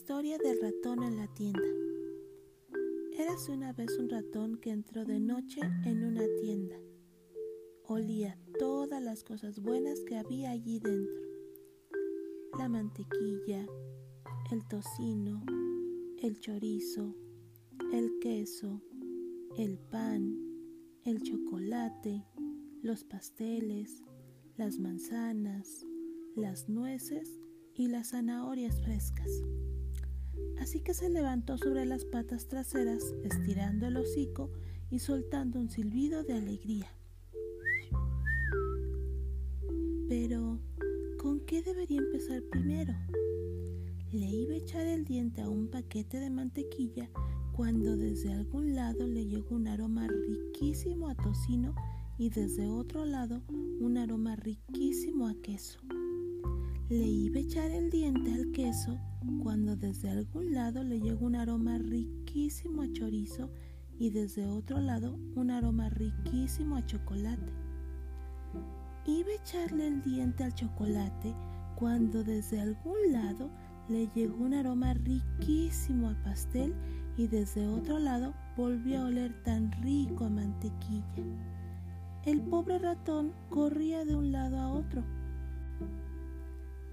Historia del ratón en la tienda. Érase una vez un ratón que entró de noche en una tienda. Olía todas las cosas buenas que había allí dentro. La mantequilla, el tocino, el chorizo, el queso, el pan, el chocolate, los pasteles, las manzanas, las nueces y las zanahorias frescas. Así que se levantó sobre las patas traseras, estirando el hocico y soltando un silbido de alegría. Pero, ¿con qué debería empezar primero? Le iba a echar el diente a un paquete de mantequilla cuando desde algún lado le llegó un aroma riquísimo a tocino y desde otro lado un aroma riquísimo a queso. Le iba a echar el diente al queso cuando desde algún lado le llegó un aroma riquísimo a chorizo y desde otro lado un aroma riquísimo a chocolate. Iba a echarle el diente al chocolate cuando desde algún lado le llegó un aroma riquísimo a pastel y desde otro lado volvió a oler tan rico a mantequilla. El pobre ratón corría de un lado a otro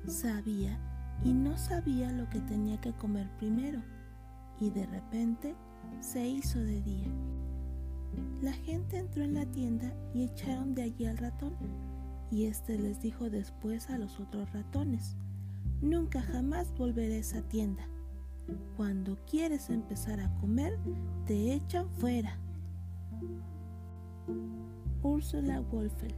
Sabía y no sabía lo que tenía que comer primero y de repente se hizo de día. La gente entró en la tienda y echaron de allí al ratón y éste les dijo después a los otros ratones, nunca jamás volveré a esa tienda. Cuando quieres empezar a comer, te echan fuera. Úrsula Wolfel